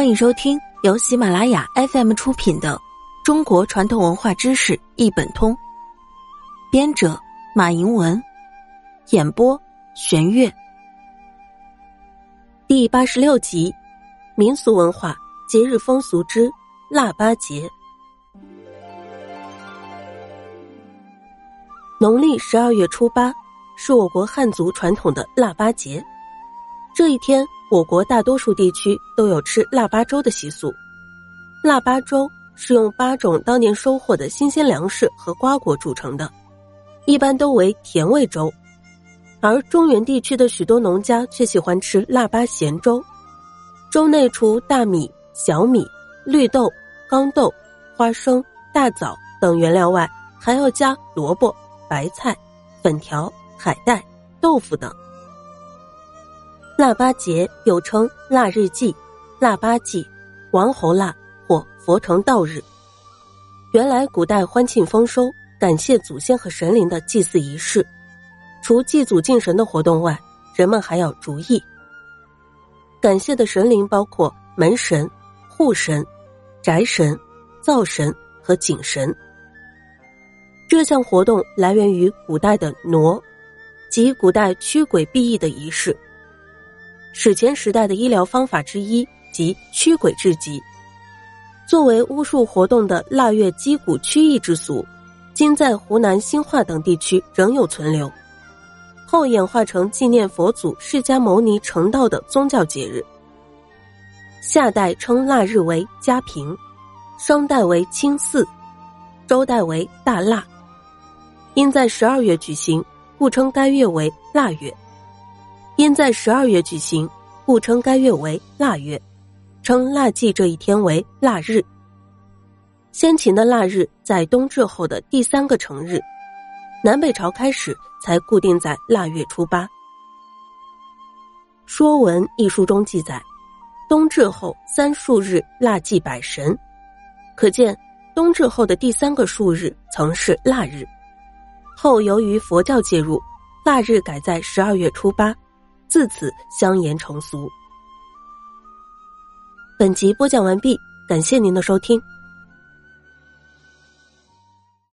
欢迎收听由喜马拉雅 FM 出品的《中国传统文化知识一本通》，编者马迎文，演播玄月。第八十六集：民俗文化节日风俗之腊八节。农历十二月初八是我国汉族传统的腊八节，这一天。我国大多数地区都有吃腊八粥的习俗。腊八粥是用八种当年收获的新鲜粮食和瓜果煮成的，一般都为甜味粥。而中原地区的许多农家却喜欢吃腊八咸粥，粥内除大米、小米、绿豆、豇豆、花生、大枣等原料外，还要加萝卜、白菜、粉条、海带、豆腐等。腊八节又称腊日祭、腊八祭、王侯腊或佛成道日。原来古代欢庆丰收、感谢祖先和神灵的祭祀仪式，除祭祖敬神的活动外，人们还要逐意。感谢的神灵包括门神、户神、宅神、灶神和井神。这项活动来源于古代的傩，即古代驱鬼避疫的仪式。史前时代的医疗方法之一，即驱鬼治疾。作为巫术活动的腊月击鼓驱疫之俗，今在湖南兴化等地区仍有存留。后演化成纪念佛祖释迦牟尼成道的宗教节日。夏代称腊日为嘉平，商代为清祀，周代为大腊。因在十二月举行，故称该月为腊月。因在十二月举行，故称该月为腊月，称腊祭这一天为腊日。先秦的腊日在冬至后的第三个成日，南北朝开始才固定在腊月初八。《说文》一书中记载，冬至后三数日腊祭百神，可见冬至后的第三个数日曾是腊日。后由于佛教介入，腊日改在十二月初八。自此相沿成俗。本集播讲完毕，感谢您的收听。